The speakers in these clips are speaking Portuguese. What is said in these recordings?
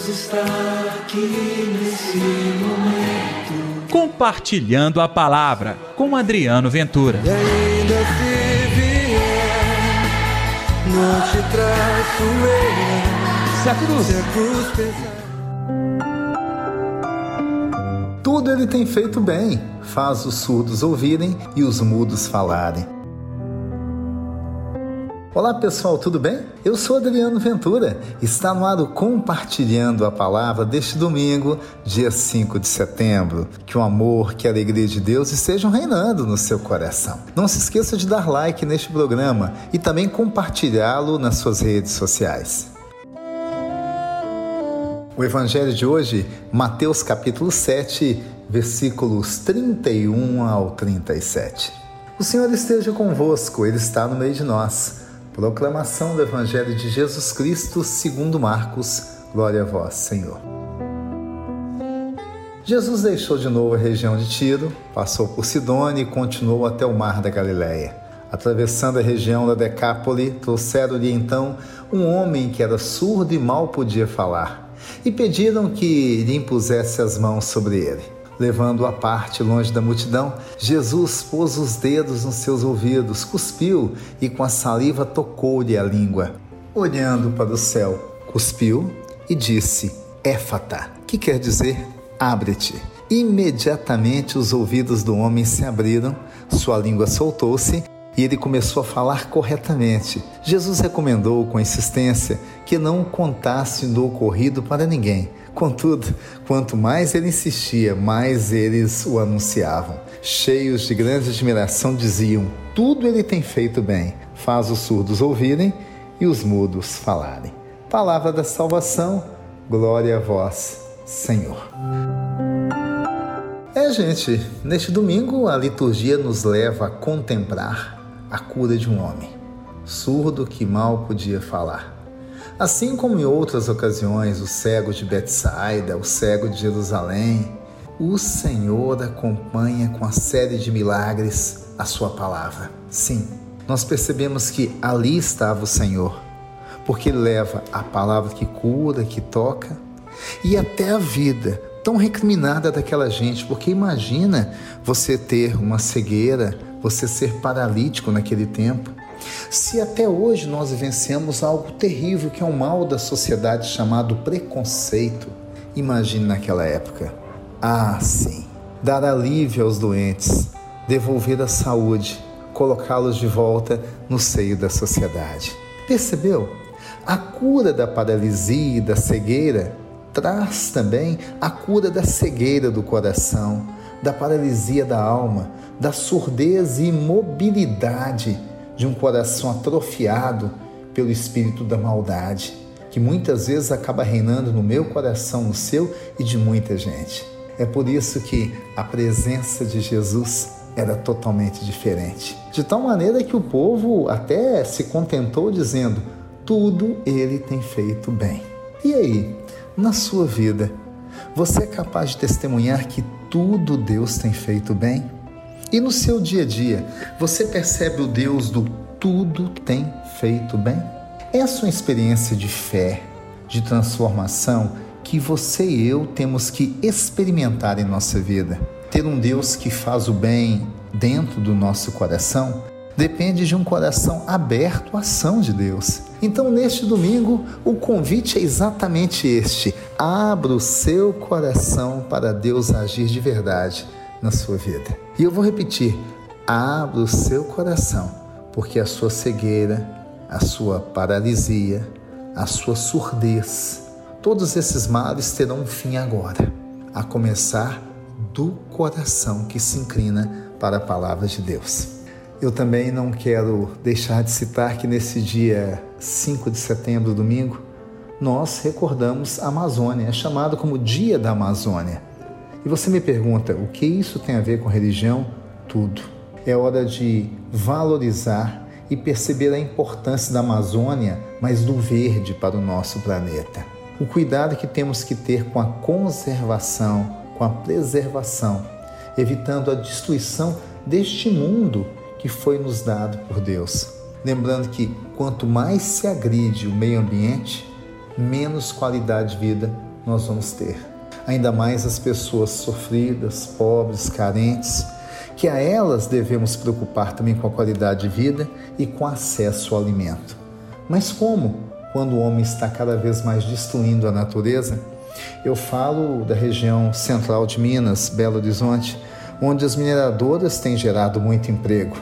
Deus está aqui nesse momento. Compartilhando a palavra com Adriano Ventura. E ainda se vier, não te traço. Se a cruz, Se a cruz pesar. Tudo ele tem feito bem, faz os surdos ouvirem e os mudos falarem. Olá pessoal, tudo bem? Eu sou Adriano Ventura. Está no ar o Compartilhando a Palavra deste domingo, dia 5 de setembro. Que o amor, que a alegria de Deus estejam reinando no seu coração. Não se esqueça de dar like neste programa e também compartilhá-lo nas suas redes sociais. O evangelho de hoje, Mateus capítulo 7, versículos 31 ao 37. O Senhor esteja convosco, ele está no meio de nós. Proclamação do evangelho de Jesus Cristo, segundo Marcos. Glória a vós, Senhor. Jesus deixou de novo a região de Tiro, passou por Sidônia e continuou até o mar da Galileia. Atravessando a região da Decápole, trouxeram-lhe então um homem que era surdo e mal podia falar, e pediram que lhe impusesse as mãos sobre ele. Levando-o à parte, longe da multidão, Jesus pôs os dedos nos seus ouvidos, cuspiu e com a saliva tocou-lhe a língua. Olhando para o céu, cuspiu e disse: Éfata, que quer dizer abre-te. Imediatamente os ouvidos do homem se abriram, sua língua soltou-se e ele começou a falar corretamente. Jesus recomendou com insistência que não contasse do ocorrido para ninguém. Contudo, quanto mais ele insistia, mais eles o anunciavam. Cheios de grande admiração, diziam: Tudo ele tem feito bem, faz os surdos ouvirem e os mudos falarem. Palavra da salvação, glória a vós, Senhor. É, gente, neste domingo a liturgia nos leva a contemplar a cura de um homem, surdo que mal podia falar. Assim como em outras ocasiões, o cego de Betsaida, o cego de Jerusalém, o Senhor acompanha com a série de milagres a sua palavra. Sim, nós percebemos que ali estava o Senhor, porque leva a palavra que cura, que toca, e até a vida tão recriminada daquela gente, porque imagina você ter uma cegueira, você ser paralítico naquele tempo. Se até hoje nós vivenciamos algo terrível que é o mal da sociedade chamado preconceito, imagine naquela época. Ah, sim, dar alívio aos doentes, devolver a saúde, colocá-los de volta no seio da sociedade. Percebeu? A cura da paralisia e da cegueira traz também a cura da cegueira do coração, da paralisia da alma, da surdez e imobilidade de um coração atrofiado pelo espírito da maldade, que muitas vezes acaba reinando no meu coração, no seu e de muita gente. É por isso que a presença de Jesus era totalmente diferente. De tal maneira que o povo até se contentou dizendo: tudo ele tem feito bem. E aí, na sua vida, você é capaz de testemunhar que tudo Deus tem feito bem? E no seu dia a dia, você percebe o Deus do tudo tem feito bem? É uma experiência de fé, de transformação que você e eu temos que experimentar em nossa vida. Ter um Deus que faz o bem dentro do nosso coração depende de um coração aberto à ação de Deus. Então, neste domingo, o convite é exatamente este: abra o seu coração para Deus agir de verdade na sua vida. E eu vou repetir: abra o seu coração, porque a sua cegueira, a sua paralisia, a sua surdez, todos esses males terão um fim agora, a começar do coração que se inclina para a palavra de Deus. Eu também não quero deixar de citar que nesse dia 5 de setembro, domingo, nós recordamos a Amazônia, é chamado como Dia da Amazônia. E você me pergunta, o que isso tem a ver com religião? Tudo. É hora de valorizar e perceber a importância da Amazônia, mas do verde para o nosso planeta. O cuidado que temos que ter com a conservação, com a preservação, evitando a destruição deste mundo que foi nos dado por Deus. Lembrando que quanto mais se agride o meio ambiente, menos qualidade de vida nós vamos ter. Ainda mais as pessoas sofridas, pobres, carentes, que a elas devemos preocupar também com a qualidade de vida e com acesso ao alimento. Mas como? Quando o homem está cada vez mais destruindo a natureza? Eu falo da região central de Minas, Belo Horizonte, onde as mineradoras têm gerado muito emprego,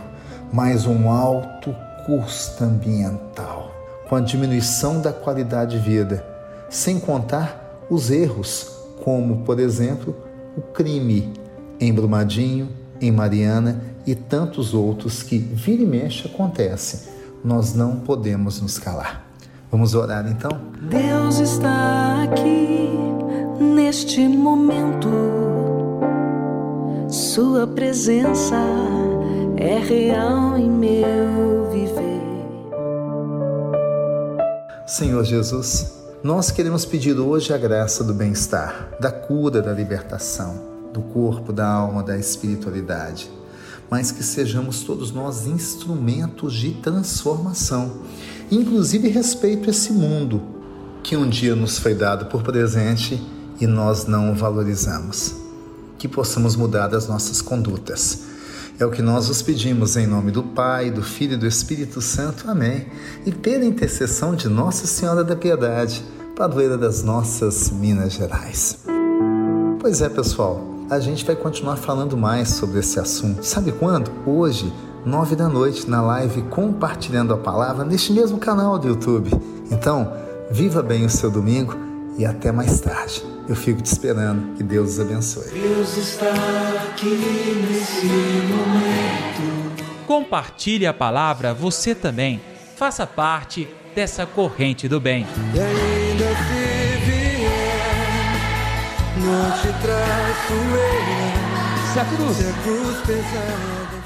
mas um alto custo ambiental, com a diminuição da qualidade de vida, sem contar os erros, como, por exemplo, o crime em Brumadinho, em Mariana e tantos outros que vira e mexe acontecem. Nós não podemos nos calar. Vamos orar então? Deus está aqui neste momento. Sua presença é real em meu viver. Senhor Jesus, nós queremos pedir hoje a graça do bem-estar, da cura, da libertação, do corpo, da alma, da espiritualidade, mas que sejamos todos nós instrumentos de transformação, inclusive respeito a esse mundo que um dia nos foi dado por presente e nós não o valorizamos. Que possamos mudar as nossas condutas. É o que nós vos pedimos em nome do Pai, do Filho e do Espírito Santo. Amém. E ter a intercessão de Nossa Senhora da Piedade, padroeira das nossas Minas Gerais. Pois é, pessoal, a gente vai continuar falando mais sobre esse assunto. Sabe quando? Hoje, nove da noite, na live Compartilhando a Palavra, neste mesmo canal do YouTube. Então, viva bem o seu domingo e até mais tarde. Eu fico te esperando. Que Deus os abençoe. Deus está aqui nesse momento. Compartilhe a palavra você também. Faça parte dessa corrente do bem. E ainda se vier, não te traço eu. Se a cruz Se a cruz pesada